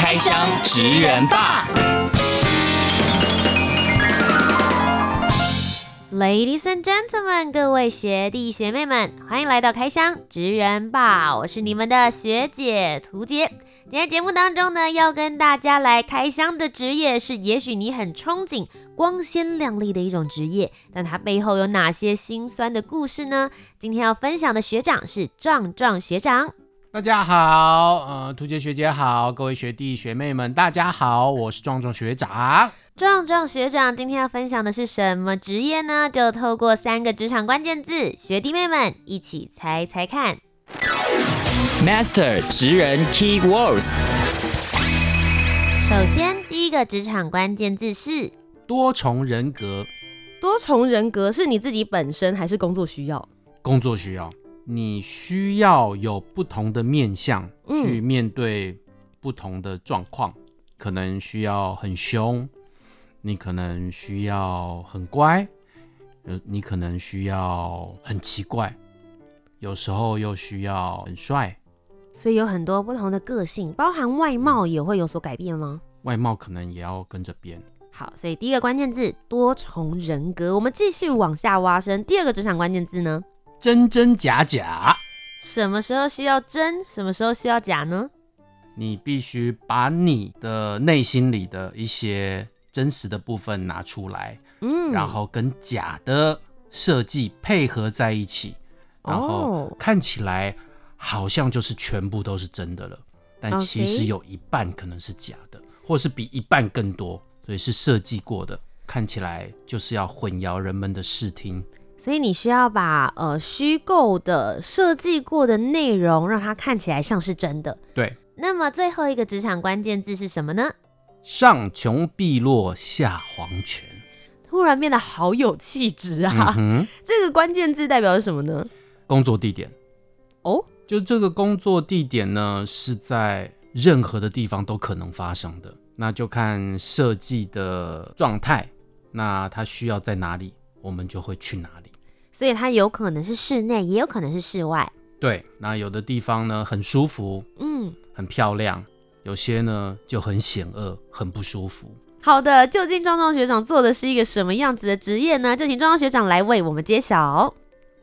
开箱职人吧，Ladies and gentlemen，各位学弟学妹们，欢迎来到开箱职人吧，我是你们的学姐屠洁。今天节目当中呢，要跟大家来开箱的职业是，也许你很憧憬、光鲜亮丽的一种职业，但它背后有哪些辛酸的故事呢？今天要分享的学长是壮壮学长。大家好，呃，图杰学姐好，各位学弟学妹们，大家好，我是壮壮学长。壮壮学长今天要分享的是什么职业呢？就透过三个职场关键字，学弟妹们一起猜猜看。Master 职人 Key Words。首先，第一个职场关键字是多重人格。多重人格是你自己本身还是工作需要？工作需要，你需要有不同的面相去面对不同的状况，嗯、可能需要很凶，你可能需要很乖，呃，你可能需要很奇怪，有时候又需要很帅。所以有很多不同的个性，包含外貌也会有所改变吗？外貌可能也要跟着变。好，所以第一个关键字多重人格，我们继续往下挖深。第二个职场关键字呢？真真假假。什么时候需要真？什么时候需要假呢？你必须把你的内心里的一些真实的部分拿出来，嗯，然后跟假的设计配合在一起，然后看起来。好像就是全部都是真的了，但其实有一半可能是假的.或是比一半更多，所以是设计过的，看起来就是要混淆人们的视听。所以你需要把呃虚构的设计过的内容，让它看起来像是真的。对。那么最后一个职场关键字是什么呢？上穷碧落下黄泉。突然变得好有气质啊！嗯、这个关键字代表是什么呢？工作地点。哦。就这个工作地点呢，是在任何的地方都可能发生的，那就看设计的状态，那它需要在哪里，我们就会去哪里。所以它有可能是室内，也有可能是室外。对，那有的地方呢很舒服，嗯，很漂亮；有些呢就很险恶，很不舒服。好的，究竟壮壮学长做的是一个什么样子的职业呢？就请壮壮学长来为我们揭晓。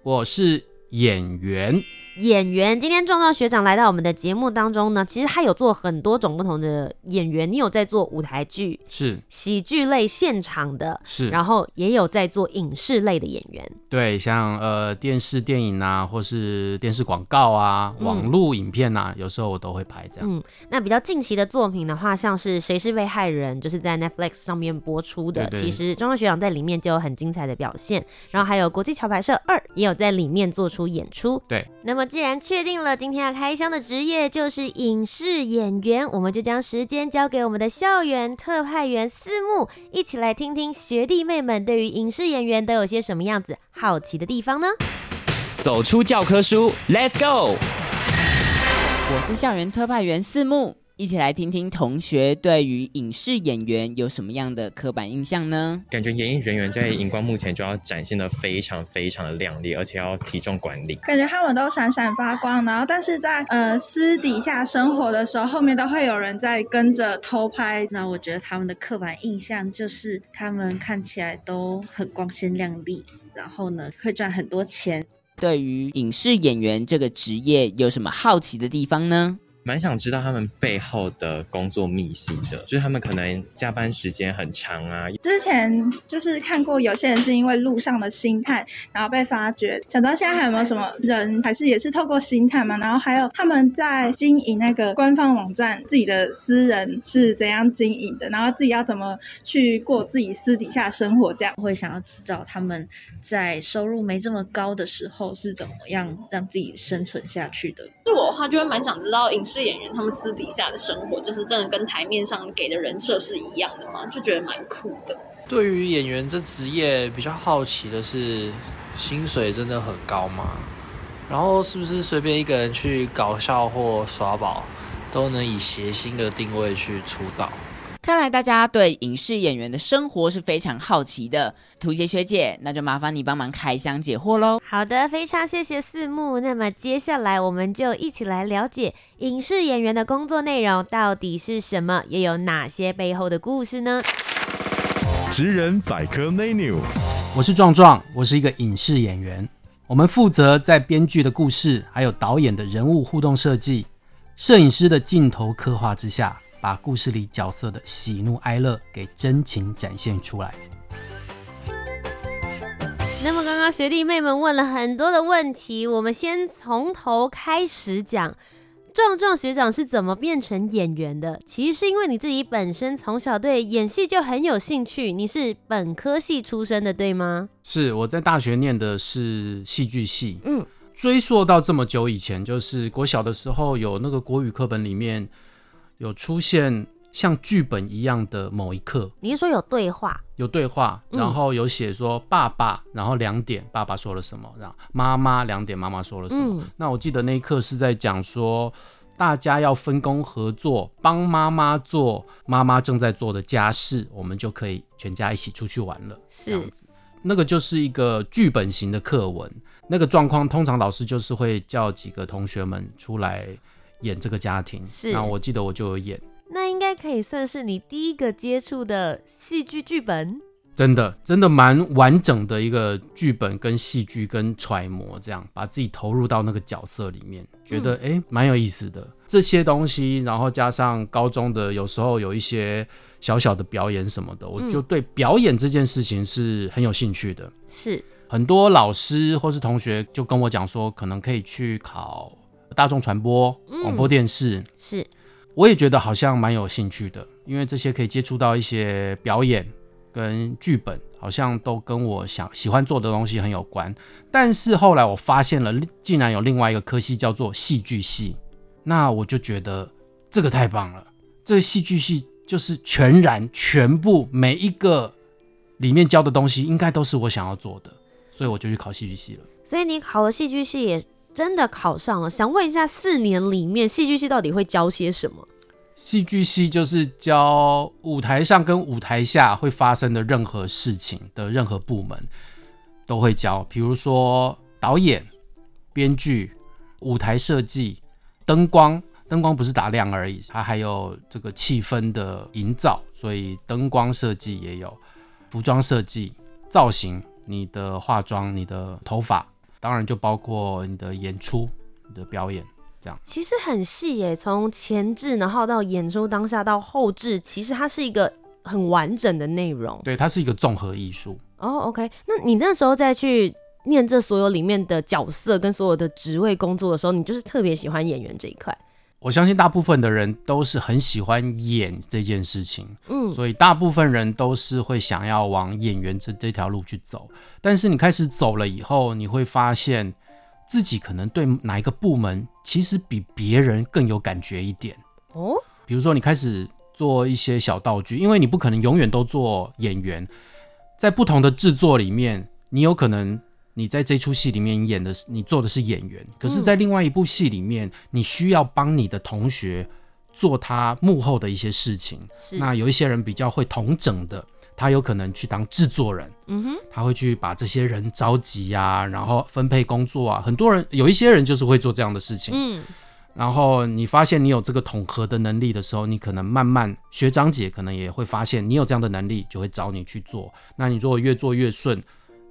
我是演员。演员，今天壮壮学长来到我们的节目当中呢，其实他有做很多种不同的演员。你有在做舞台剧，是喜剧类现场的，是，然后也有在做影视类的演员。对，像呃电视、电影啊，或是电视广告啊，网络影片啊，嗯、有时候我都会拍这样。嗯，那比较近期的作品的话，像是谁是被害人，就是在 Netflix 上面播出的。其实壮壮学长在里面就有很精彩的表现，然后还有国际桥牌社二也有在里面做出演出。对，那么。既然确定了今天要开箱的职业就是影视演员，我们就将时间交给我们的校园特派员四木，一起来听听学弟妹们对于影视演员都有些什么样子好奇的地方呢？走出教科书，Let's go！我是校园特派员四木。一起来听听同学对于影视演员有什么样的刻板印象呢？感觉演艺人员在荧光幕前就要展现的非常非常的亮丽，而且要体重管理。感觉他们都闪闪发光，然后但是在呃私底下生活的时候，后面都会有人在跟着偷拍。那我觉得他们的刻板印象就是他们看起来都很光鲜亮丽，然后呢会赚很多钱。对于影视演员这个职业有什么好奇的地方呢？蛮想知道他们背后的工作秘辛的，就是他们可能加班时间很长啊。之前就是看过有些人是因为路上的星探，然后被发掘。想知道现在还有没有什么人，还是也是透过星探嘛？然后还有他们在经营那个官方网站，自己的私人是怎样经营的？然后自己要怎么去过自己私底下生活？这样会想要知道他们在收入没这么高的时候是怎么样让自己生存下去的。是我的话，就会蛮想知道影视。是演员他们私底下的生活，就是真的跟台面上给的人设是一样的吗？就觉得蛮酷的。对于演员这职业，比较好奇的是，薪水真的很高吗？然后是不是随便一个人去搞笑或耍宝，都能以谐星的定位去出道？看来大家对影视演员的生活是非常好奇的，屠洁学姐，那就麻烦你帮忙开箱解惑喽。好的，非常谢谢四木。那么接下来我们就一起来了解影视演员的工作内容到底是什么，又有哪些背后的故事呢？职人百科 menu，我是壮壮，我是一个影视演员，我们负责在编剧的故事，还有导演的人物互动设计，摄影师的镜头刻画之下。把故事里角色的喜怒哀乐给真情展现出来。那么刚刚学弟妹们问了很多的问题，我们先从头开始讲。壮壮学长是怎么变成演员的？其实是因为你自己本身从小对演戏就很有兴趣。你是本科系出身的，对吗？是，我在大学念的是戏剧系。嗯，追溯到这么久以前，就是国小的时候有那个国语课本里面。有出现像剧本一样的某一刻，你是说有对话？有对话，然后有写说爸爸，然后两点爸爸说了什么，然后妈妈两点妈妈说了什么。嗯、那我记得那一刻是在讲说，大家要分工合作，帮妈妈做妈妈正在做的家事，我们就可以全家一起出去玩了。是这样子，那个就是一个剧本型的课文。那个状况通常老师就是会叫几个同学们出来。演这个家庭，是，那我记得我就有演，那应该可以算是你第一个接触的戏剧剧本，真的，真的蛮完整的一个剧本跟戏剧跟揣摩，这样把自己投入到那个角色里面，觉得哎，蛮、欸、有意思的。这些东西，然后加上高中的有时候有一些小小的表演什么的，我就对表演这件事情是很有兴趣的，是。很多老师或是同学就跟我讲说，可能可以去考。大众传播、广播电视、嗯、是，我也觉得好像蛮有兴趣的，因为这些可以接触到一些表演跟剧本，好像都跟我想喜欢做的东西很有关。但是后来我发现了，竟然有另外一个科系叫做戏剧系，那我就觉得这个太棒了。这个戏剧系就是全然全部每一个里面教的东西，应该都是我想要做的，所以我就去考戏剧系了。所以你考了戏剧系也。真的考上了，想问一下，四年里面戏剧系到底会教些什么？戏剧系就是教舞台上跟舞台下会发生的任何事情的任何部门都会教，比如说导演、编剧、舞台设计、灯光，灯光不是打亮而已，它还有这个气氛的营造，所以灯光设计也有，服装设计、造型，你的化妆、你的头发。当然就包括你的演出、你的表演，这样其实很细耶。从前置，然后到演出当下到后置，其实它是一个很完整的内容。对，它是一个综合艺术。哦、oh，OK。那你那时候再去念这所有里面的角色跟所有的职位工作的时候，你就是特别喜欢演员这一块。我相信大部分的人都是很喜欢演这件事情，嗯，所以大部分人都是会想要往演员这这条路去走。但是你开始走了以后，你会发现自己可能对哪一个部门其实比别人更有感觉一点哦。比如说你开始做一些小道具，因为你不可能永远都做演员，在不同的制作里面，你有可能。你在这出戏里面演的是你做的是演员，可是，在另外一部戏里面，你需要帮你的同学做他幕后的一些事情。是，那有一些人比较会统整的，他有可能去当制作人。嗯哼，他会去把这些人召集啊，然后分配工作啊。很多人有一些人就是会做这样的事情。嗯，然后你发现你有这个统合的能力的时候，你可能慢慢学长姐可能也会发现你有这样的能力，就会找你去做。那你如果越做越顺。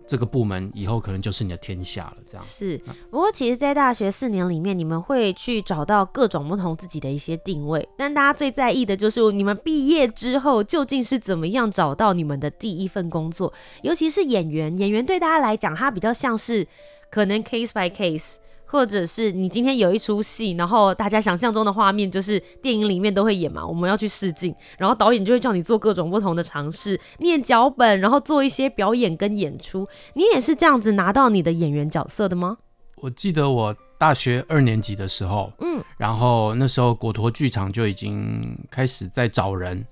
这个部门以后可能就是你的天下了，这样是。不过其实，在大学四年里面，你们会去找到各种不同自己的一些定位，但大家最在意的就是你们毕业之后究竟是怎么样找到你们的第一份工作。尤其是演员，演员对大家来讲，他比较像是可能 case by case。或者是你今天有一出戏，然后大家想象中的画面就是电影里面都会演嘛，我们要去试镜，然后导演就会叫你做各种不同的尝试，念脚本，然后做一些表演跟演出。你也是这样子拿到你的演员角色的吗？我记得我大学二年级的时候，嗯，然后那时候果陀剧场就已经开始在找人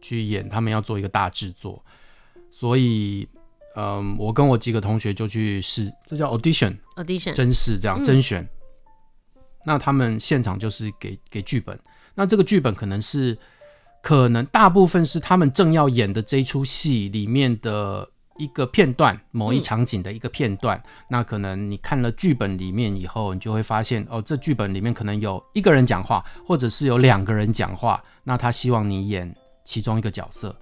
去演，他们要做一个大制作，所以，嗯，我跟我几个同学就去试，这叫 audition，audition，甄试这样甄选。嗯、那他们现场就是给给剧本，那这个剧本可能是可能大部分是他们正要演的这一出戏里面的。一个片段，某一场景的一个片段，嗯、那可能你看了剧本里面以后，你就会发现，哦，这剧本里面可能有一个人讲话，或者是有两个人讲话，那他希望你演其中一个角色，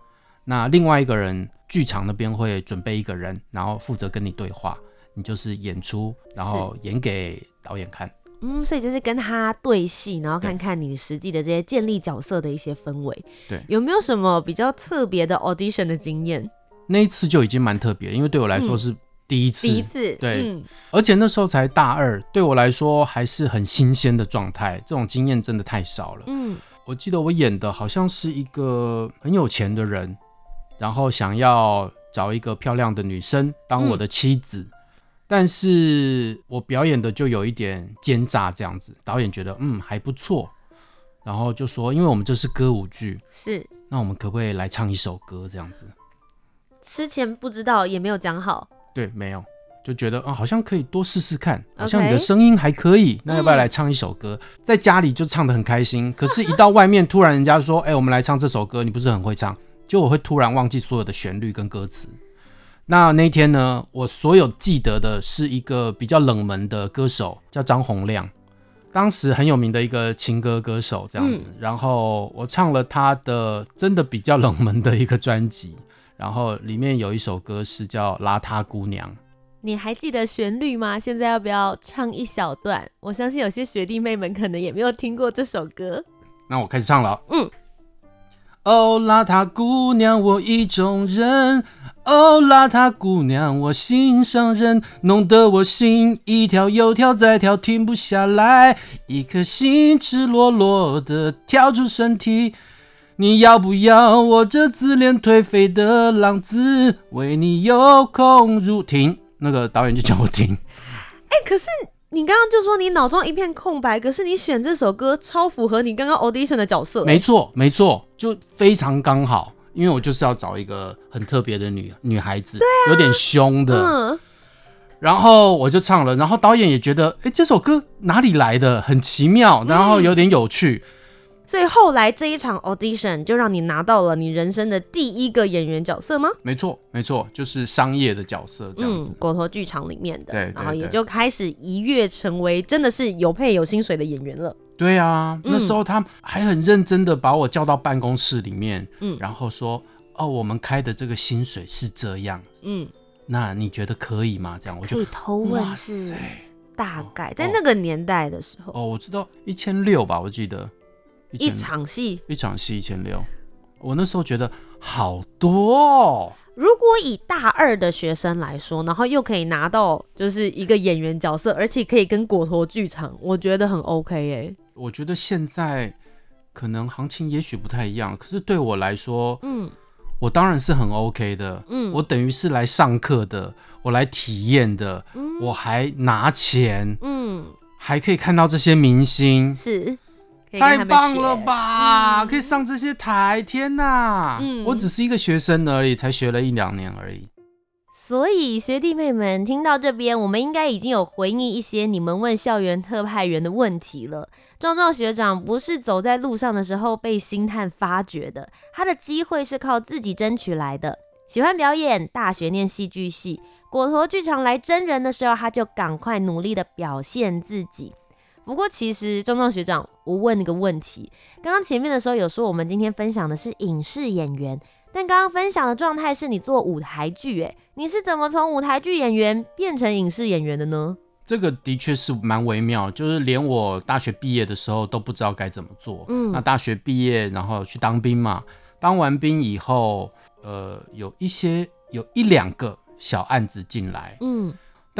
那另外一个人，剧场那边会准备一个人，然后负责跟你对话，你就是演出，然后演给导演看。嗯，所以就是跟他对戏，然后看看你实际的这些建立角色的一些氛围。对，有没有什么比较特别的 audition 的经验？那一次就已经蛮特别，因为对我来说是第一次，第一次，对，嗯、而且那时候才大二，对我来说还是很新鲜的状态，这种经验真的太少了。嗯，我记得我演的好像是一个很有钱的人，然后想要找一个漂亮的女生当我的妻子，嗯、但是我表演的就有一点奸诈这样子，导演觉得嗯还不错，然后就说，因为我们这是歌舞剧，是，那我们可不可以来唱一首歌这样子？之前不知道，也没有讲好。对，没有，就觉得啊、哦，好像可以多试试看，好像你的声音还可以.那要不要来唱一首歌？嗯、在家里就唱得很开心，可是，一到外面，突然人家说：“哎、欸，我们来唱这首歌。”你不是很会唱，就我会突然忘记所有的旋律跟歌词。那那天呢，我所有记得的是一个比较冷门的歌手，叫张洪亮，当时很有名的一个情歌歌手，这样子。嗯、然后我唱了他的真的比较冷门的一个专辑。然后里面有一首歌是叫《邋遢姑娘》，你还记得旋律吗？现在要不要唱一小段？我相信有些学弟妹们可能也没有听过这首歌。那我开始唱了。嗯。哦，邋遢姑娘，我意中人。哦，邋遢姑娘，我心上人，弄得我心一跳又跳再跳，停不下来，一颗心赤裸裸的跳出身体。你要不要我这自恋颓废的浪子为你有空如停？那个导演就叫我停。哎、可是你刚刚就说你脑中一片空白，可是你选这首歌超符合你刚刚 audition 的角色。没错，没错，就非常刚好，因为我就是要找一个很特别的女女孩子，啊、有点凶的。嗯。然后我就唱了，然后导演也觉得，哎、欸，这首歌哪里来的？很奇妙，然后有点有趣。嗯所以后来这一场 audition 就让你拿到了你人生的第一个演员角色吗？没错，没错，就是商业的角色这样子。嗯，果陀剧场里面的，然后也就开始一跃成为真的是有配有薪水的演员了。对啊，那时候他还很认真的把我叫到办公室里面，嗯，然后说，哦，我们开的这个薪水是这样，嗯，那你觉得可以吗？这样我就可以偷问是大概在那个年代的时候，哦，哦，我知道一千六吧，我记得。一场戏，一场戏一千六，我那时候觉得好多哦。如果以大二的学生来说，然后又可以拿到就是一个演员角色，而且可以跟果陀剧场，我觉得很 OK 哎。我觉得现在可能行情也许不太一样，可是对我来说，嗯，我当然是很 OK 的。嗯，我等于是来上课的，我来体验的，嗯，我还拿钱，嗯，还可以看到这些明星，是。太棒了吧！嗯、可以上这些台，天哪！嗯、我只是一个学生而已，才学了一两年而已。所以学弟妹们听到这边，我们应该已经有回应一些你们问校园特派员的问题了。壮壮学长不是走在路上的时候被星探发掘的，他的机会是靠自己争取来的。喜欢表演，大学念戏剧系，果陀剧场来真人的时候，他就赶快努力的表现自己。不过，其实壮壮学长，我问你个问题。刚刚前面的时候有说，我们今天分享的是影视演员，但刚刚分享的状态是你做舞台剧，诶，你是怎么从舞台剧演员变成影视演员的呢？这个的确是蛮微妙，就是连我大学毕业的时候都不知道该怎么做。嗯，那大学毕业，然后去当兵嘛，当完兵以后，呃，有一些有一两个小案子进来，嗯。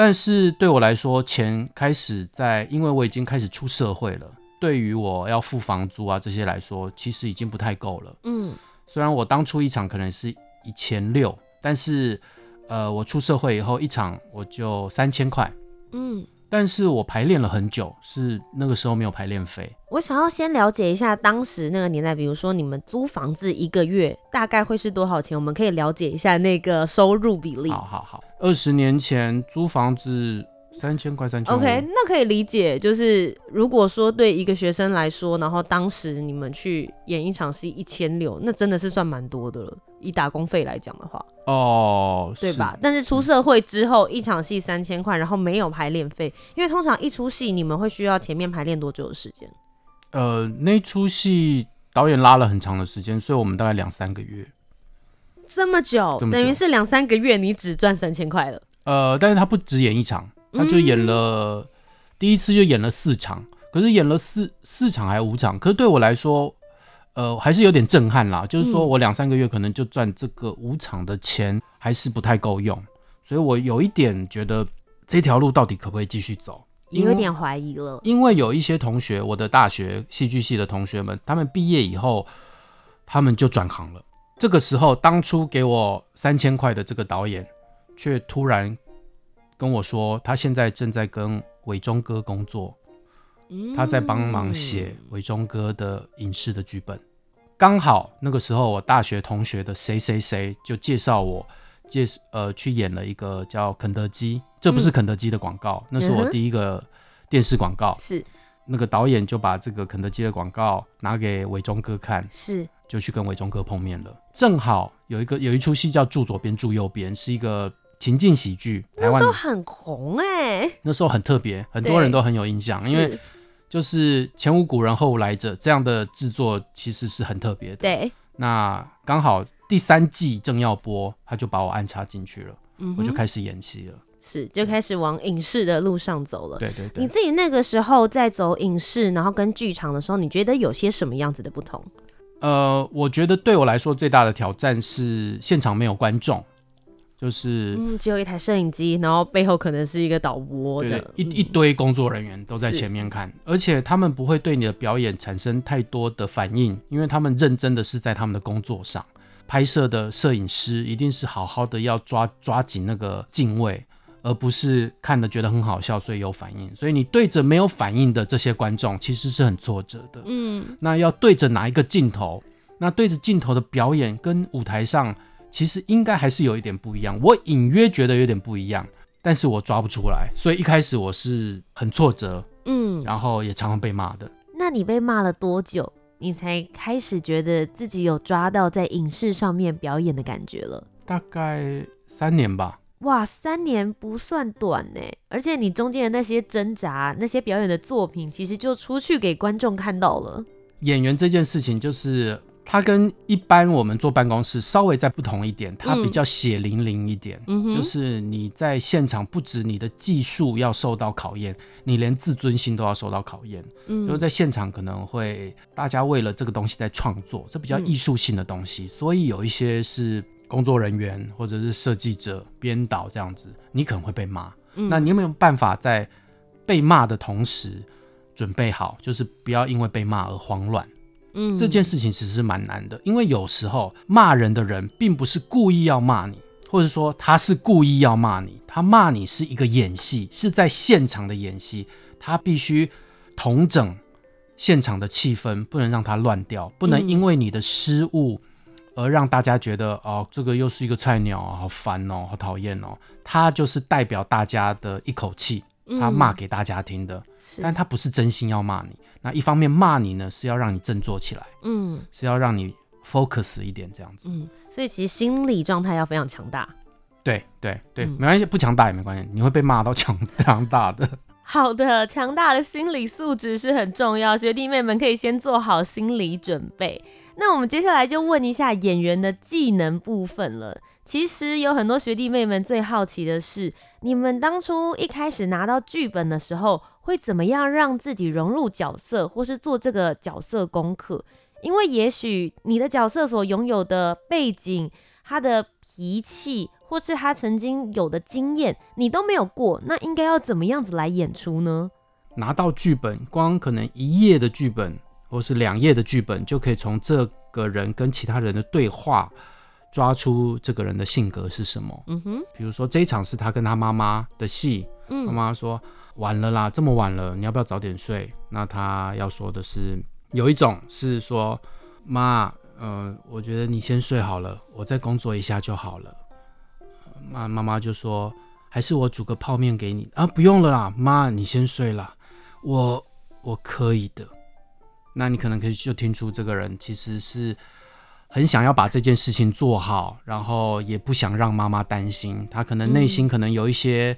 但是对我来说，钱开始在，因为我已经开始出社会了。对于我要付房租啊这些来说，其实已经不太够了。嗯，虽然我当初一场可能是一千六，但是呃，我出社会以后一场我就三千块。嗯，但是我排练了很久，是那个时候没有排练费。我想要先了解一下当时那个年代，比如说你们租房子一个月大概会是多少钱？我们可以了解一下那个收入比例。好好好，二十年前租房子。三千块，三千。OK，那可以理解。就是如果说对一个学生来说，然后当时你们去演一场戏一千六，那真的是算蛮多的了。以打工费来讲的话，哦，对吧？但是出社会之后，一场戏三千块，然后没有排练费，因为通常一出戏你们会需要前面排练多久的时间？呃，那出戏导演拉了很长的时间，所以我们大概两三个月。这么久，这么久，等于是两三个月你只赚三千块了。呃，但是他不只演一场。他就演了、嗯、第一次就演了四场，可是演了四四场还是五场，可是对我来说，呃，还是有点震撼啦。就是说我两三个月可能就赚这个五场的钱，还是不太够用，所以我有一点觉得这条路到底可不可以继续走，有一点怀疑了。因为有一些同学，我的大学戏剧系的同学们，他们毕业以后，他们就转行了。这个时候，当初给我三千块的这个导演，却突然。跟我说，他现在正在跟伟忠哥工作，他在帮忙写伟忠哥的影视的剧本。刚好那个时候，我大学同学的谁谁谁就介绍我介呃去演了一个叫肯德基，这不是肯德基的广告，那是我第一个电视广告。是那个导演就把这个肯德基的广告拿给伟忠哥看，是就去跟伟忠哥碰面了。正好有一个有一出戏叫住左边住右边，是一个。情境喜剧，那时候很红哎、欸，那时候很特别，很多人都很有印象，因为就是前无古人后无来者这样的制作，其实是很特别的。对，那刚好第三季正要播，他就把我安插进去了，嗯，我就开始演戏了，是就开始往影视的路上走了。对对对，你自己那个时候在走影视，然后跟剧场的时候，你觉得有些什么样子的不同？呃，我觉得对我来说最大的挑战是现场没有观众。就是嗯，只有一台摄影机，然后背后可能是一个导播的，对，一一堆工作人员都在前面看，而且他们不会对你的表演产生太多的反应，因为他们认真的是在他们的工作上。拍摄的摄影师一定是好好的要抓抓紧那个镜位，而不是看了觉得很好笑所以有反应。所以你对着没有反应的这些观众，其实是很挫折的。嗯，那要对着哪一个镜头？那对着镜头的表演跟舞台上。其实应该还是有一点不一样，我隐约觉得有点不一样，但是我抓不出来，所以一开始我是很挫折，嗯，然后也常常被骂的。那你被骂了多久，你才开始觉得自己有抓到在影视上面表演的感觉了？大概三年吧。哇，三年不算短呢，而且你中间的那些挣扎，那些表演的作品，其实就出去给观众看到了。演员这件事情就是。它跟一般我们坐办公室稍微再不同一点，它比较血淋淋一点，嗯，就是你在现场不止你的技术要受到考验，你连自尊心都要受到考验。嗯，就是在现场可能会大家为了这个东西在创作，这比较艺术性的东西，嗯，所以有一些是工作人员或者是设计者、编导这样子，你可能会被骂。嗯，那你有没有办法在被骂的同时准备好，就是不要因为被骂而慌乱？嗯，这件事情其实是蛮难的，因为有时候骂人的人并不是故意要骂你，或者说他是故意要骂你，他骂你是一个演戏，是在现场的演戏，他必须同整现场的气氛，不能让它乱掉，不能因为你的失误而让大家觉得哦，这个又是一个菜鸟，好烦哦，好讨厌哦。他就是代表大家的一口气，他骂给大家听的，嗯，但他不是真心要骂你。那一方面骂你呢，是要让你振作起来，嗯，是要让你 focus 一点这样子，嗯，所以其实心理状态要非常强大，对对对，没关系，不强大也没关系，你会被骂到强强大的。好的，强大的心理素质是很重要，学弟妹们可以先做好心理准备。那我们接下来就问一下演员的技能部分了。其实有很多学弟妹们最好奇的是，你们当初一开始拿到剧本的时候，会怎么样让自己融入角色，或是做这个角色功课？因为也许你的角色所拥有的背景、他的脾气，或是他曾经有的经验，你都没有过，那应该要怎么样子来演出呢？拿到剧本，光可能一页的剧本，或是两页的剧本，就可以从这个人跟其他人的对话。抓出这个人的性格是什么？嗯哼，比如说这一场是他跟他妈妈的戏，嗯，他妈妈说：“晚了啦，这么晚了，你要不要早点睡？那他要说的是，有一种是说，妈，呃，我觉得你先睡好了，我再工作一下就好了。妈妈妈就说，还是我煮个泡面给你啊？不用了啦，妈，你先睡啦，我我可以的。那你可能可以就听出这个人其实是很想要把这件事情做好，然后也不想让妈妈担心。他可能内心可能有一些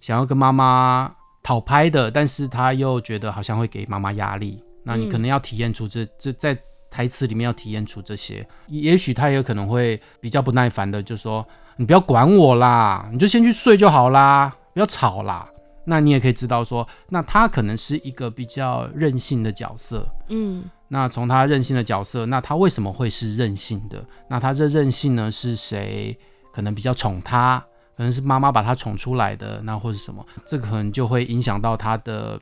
想要跟妈妈讨拍的，但是他又觉得好像会给妈妈压力。那你可能要体验出这这在台词里面要体验出这些。也许他也可能会比较不耐烦的，就说：“你不要管我啦，你就先去睡就好啦，不要吵啦。”那你也可以知道说，那他可能是一个比较任性的角色，嗯，那从他任性的角色，那他为什么会是任性的？那他这任性呢，是谁可能比较宠他？可能是妈妈把他宠出来的，那或是什么？这个可能就会影响到他的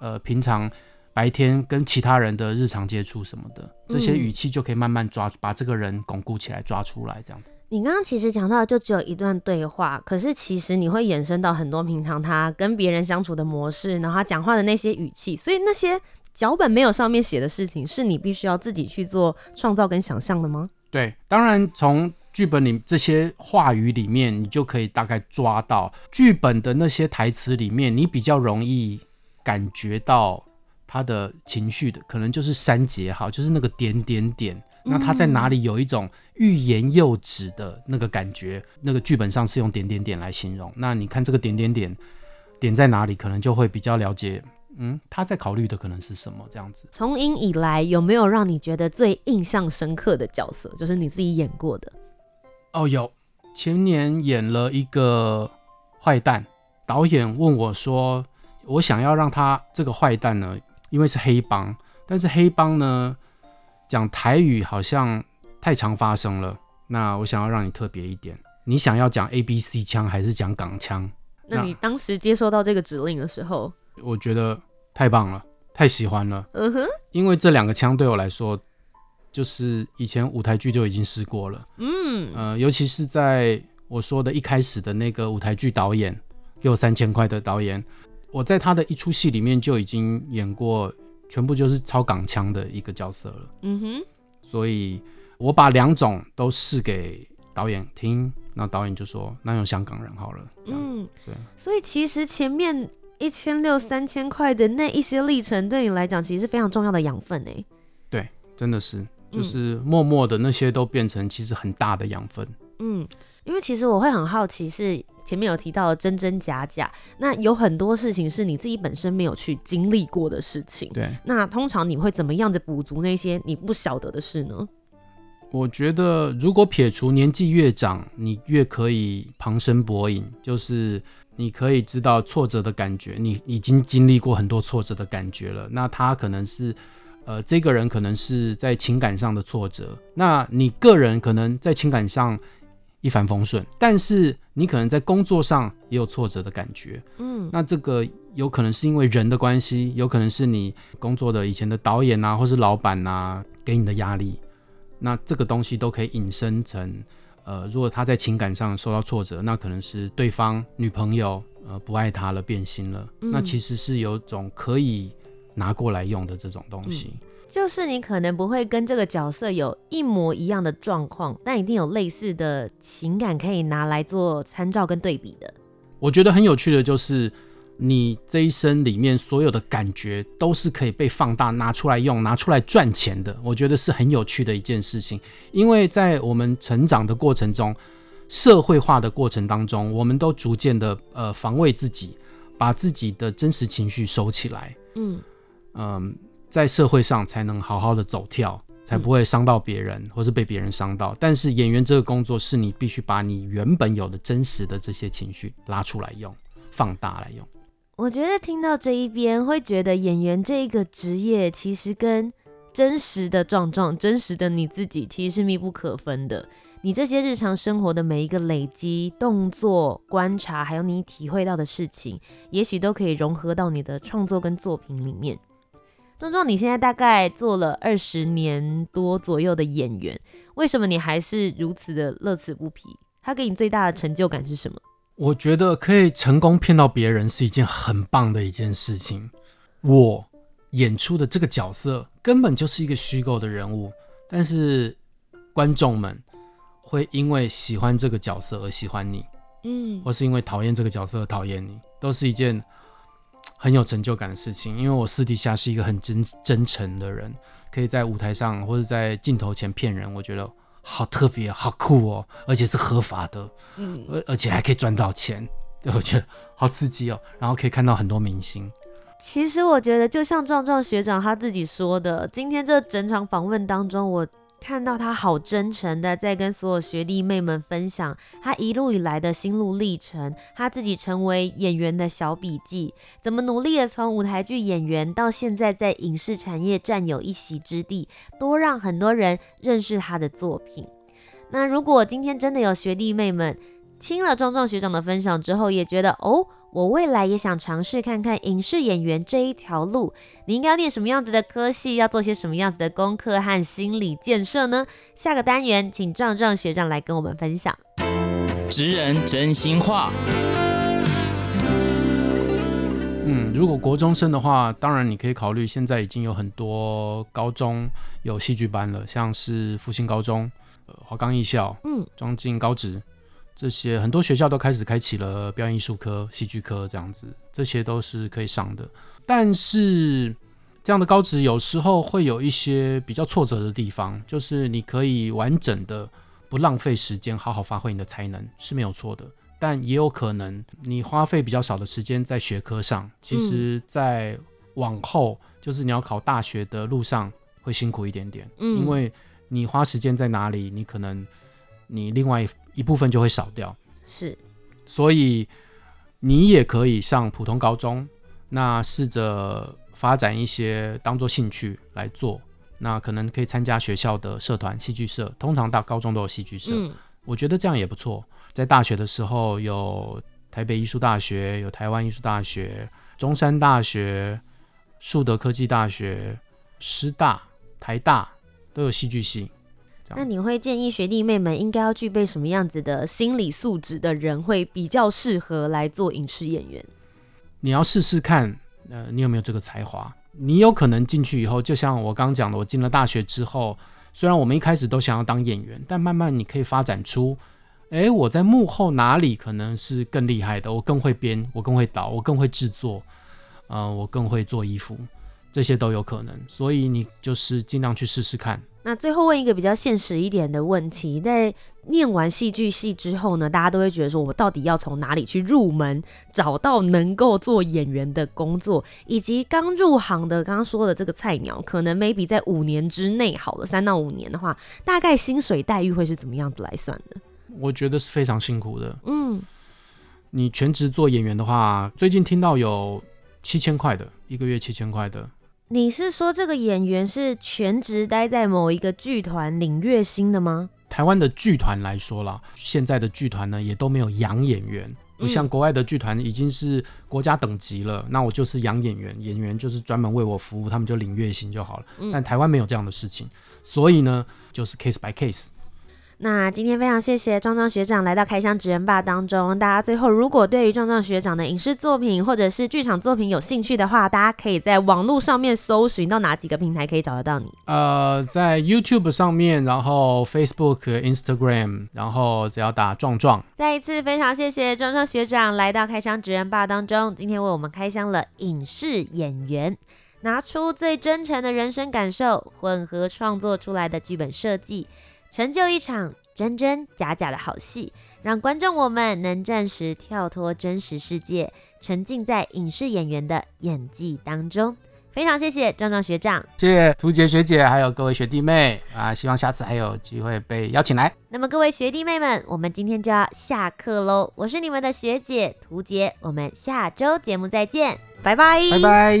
呃平常白天跟其他人的日常接触什么的，这些语气就可以慢慢抓，把这个人巩固起来，抓出来这样子。你刚刚其实讲到的就只有一段对话，可是其实你会衍生到很多平常他跟别人相处的模式，然后他讲话的那些语气，所以那些脚本没有上面写的事情，是你必须要自己去做创造跟想象的吗？对，当然从剧本里这些话语里面，你就可以大概抓到剧本的那些台词里面，你比较容易感觉到他的情绪的，可能就是三节哈，就是那个点点点。那他在哪里有一种欲言又止的那个感觉？那个剧本上是用点点点来形容。那你看这个点点点点在哪里，可能就会比较了解。嗯，他在考虑的可能是什么这样子。从影以来，有没有让你觉得最印象深刻的角色？就是你自己演过的。哦，有。前年演了一个坏蛋，导演问我说：“我想要让他这个坏蛋呢，因为是黑帮，但是黑帮呢？”讲台语好像太常发生了，那我想要让你特别一点，你想要讲 A B C 枪还是讲港枪？那你当时接收到这个指令的时候，我觉得太棒了，太喜欢了。嗯哼，因为这两个枪对我来说，就是以前舞台剧就已经试过了。嗯，呃，尤其是在我说的一开始的那个舞台剧导演给我三千块的导演，我在他的一出戏里面就已经演过。全部就是超港腔的一个角色了，嗯哼，所以我把两种都试给导演听，那导演就说那用香港人好了，嗯，对，所以其实前面一千六三千块的那一些历程，对你来讲其实是非常重要的养分诶，对，真的是，就是默默的那些都变成其实很大的养分，嗯，因为其实我会很好奇是。前面有提到的真真假假，那有很多事情是你自己本身没有去经历过的事情。对，那通常你会怎么样子补足那些你不晓得的事呢？我觉得，如果撇除年纪越长，你越可以旁征博引，就是你可以知道挫折的感觉，你已经经历过很多挫折的感觉了。那他可能是，呃，这个人可能是在情感上的挫折，那你个人可能在情感上。一帆风顺，但是你可能在工作上也有挫折的感觉，嗯，那这个有可能是因为人的关系，有可能是你工作的以前的导演啊，或是老板啊给你的压力，那这个东西都可以引申成，呃，如果他在情感上受到挫折，那可能是对方女朋友呃不爱他了，变心了，嗯，那其实是有种可以拿过来用的这种东西。嗯就是你可能不会跟这个角色有一模一样的状况，但一定有类似的情感可以拿来做参照跟对比的。我觉得很有趣的就是，你这一生里面所有的感觉都是可以被放大拿出来用，拿出来赚钱的。我觉得是很有趣的一件事情，因为在我们成长的过程中，社会化的过程当中，我们都逐渐的呃防卫自己，把自己的真实情绪收起来。嗯嗯。呃在社会上才能好好的走跳，才不会伤到别人，嗯、或是被别人伤到。但是演员这个工作是你必须把你原本有的真实的这些情绪拉出来用，放大来用。我觉得听到这一边，会觉得演员这一个职业其实跟真实的壮壮、真实的你自己其实是密不可分的。你这些日常生活的每一个累积、动作、观察，还有你体会到的事情，也许都可以融合到你的创作跟作品里面。壮壮，你现在大概做了二十年多左右的演员，为什么你还是如此的乐此不疲？他给你最大的成就感是什么？我觉得可以成功骗到别人是一件很棒的一件事情。我演出的这个角色根本就是一个虚构的人物，但是观众们会因为喜欢这个角色而喜欢你，嗯，或是因为讨厌这个角色而讨厌你，都是一件很有成就感的事情。因为我私底下是一个很真真诚的人，可以在舞台上或者在镜头前骗人，我觉得好特别，好酷哦，而且是合法的，嗯，而而且还可以赚到钱，对，我觉得好刺激哦。然后可以看到很多明星。其实我觉得，就像壮壮学长他自己说的，今天这整场访问当中，我看到他好真诚的在跟所有学弟妹们分享他一路以来的心路历程，他自己成为演员的小笔记，怎么努力的从舞台剧演员到现在在影视产业占有一席之地，多让很多人认识他的作品。那如果今天真的有学弟妹们听了壮壮学长的分享之后，也觉得哦。我未来也想尝试看看影视演员这一条路，你应该要念什么样子的科系，要做些什么样子的功课和心理建设呢？下个单元，请壮壮学长来跟我们分享。职人真心话。嗯，如果国中生的话，当然你可以考虑，现在已经有很多高中有戏剧班了，像是复兴高中、呃、华冈艺校、嗯，庄敬高职。这些很多学校都开始开启了表演艺术科、戏剧科这样子，这些都是可以上的。但是这样的高职有时候会有一些比较挫折的地方，就是你可以完整的不浪费时间，好好发挥你的才能是没有错的。但也有可能你花费比较少的时间在学科上，其实在往后就是你要考大学的路上会辛苦一点点，因为你花时间在哪里，你可能你另外。一部分就会少掉，是，所以你也可以上普通高中，那试着发展一些当做兴趣来做，那可能可以参加学校的社团戏剧社，通常大高中都有戏剧社，嗯，我觉得这样也不错。在大学的时候有台北艺术大学，有台湾艺术大学，中山大学、树德科技大学、师大、台大都有戏剧系。那你会建议学弟妹们应该要具备什么样子的心理素质的人会比较适合来做影视演员？你要试试看，呃，你有没有这个才华？你有可能进去以后，就像我刚刚讲的，我进了大学之后，虽然我们一开始都想要当演员，但慢慢你可以发展出，诶，我在幕后哪里可能是更厉害的？我更会编，我更会导，我更会制作，呃，我更会做衣服，这些都有可能。所以你就是尽量去试试看。那最后问一个比较现实一点的问题，在念完戏剧系之后呢，大家都会觉得说，我到底要从哪里去入门，找到能够做演员的工作，以及刚入行的刚刚说的这个菜鸟，可能 maybe 在五年之内，好了，三到五年的话，大概薪水待遇会是怎么样子来算的？我觉得是非常辛苦的。嗯，你全职做演员的话，最近听到有七千块的，一个月七千块的。你是说这个演员是全职待在某一个剧团领月薪的吗？台湾的剧团来说啦，现在的剧团呢也都没有养演员，不像国外的剧团已经是国家等级了。嗯、那我就是养演员，演员就是专门为我服务，他们就领月薪就好了。嗯、但台湾没有这样的事情，所以呢就是 case by case。那今天非常谢谢壮壮学长来到开箱职人 BAR 当中。大家最后如果对于壮壮学长的影视作品或者是剧场作品有兴趣的话，大家可以在网络上面搜寻到哪几个平台可以找得到你？呃，在 YouTube 上面，然后 Facebook、Instagram，然后只要打壮壮。再一次非常谢谢壮壮学长来到开箱职人 BAR 当中，今天为我们开箱了影视演员，拿出最真诚的人生感受，混合创作出来的剧本设计。成就一场真真假假的好戏，让观众我们能暂时跳脱真实世界，沉浸在影视演员的演技当中。非常谢谢壮壮学长，谢谢图杰学姐，还有各位学弟妹啊！希望下次还有机会被邀请来。那么各位学弟妹们，我们今天就要下课喽。我是你们的学姐图杰，我们下周节目再见，拜拜，拜拜。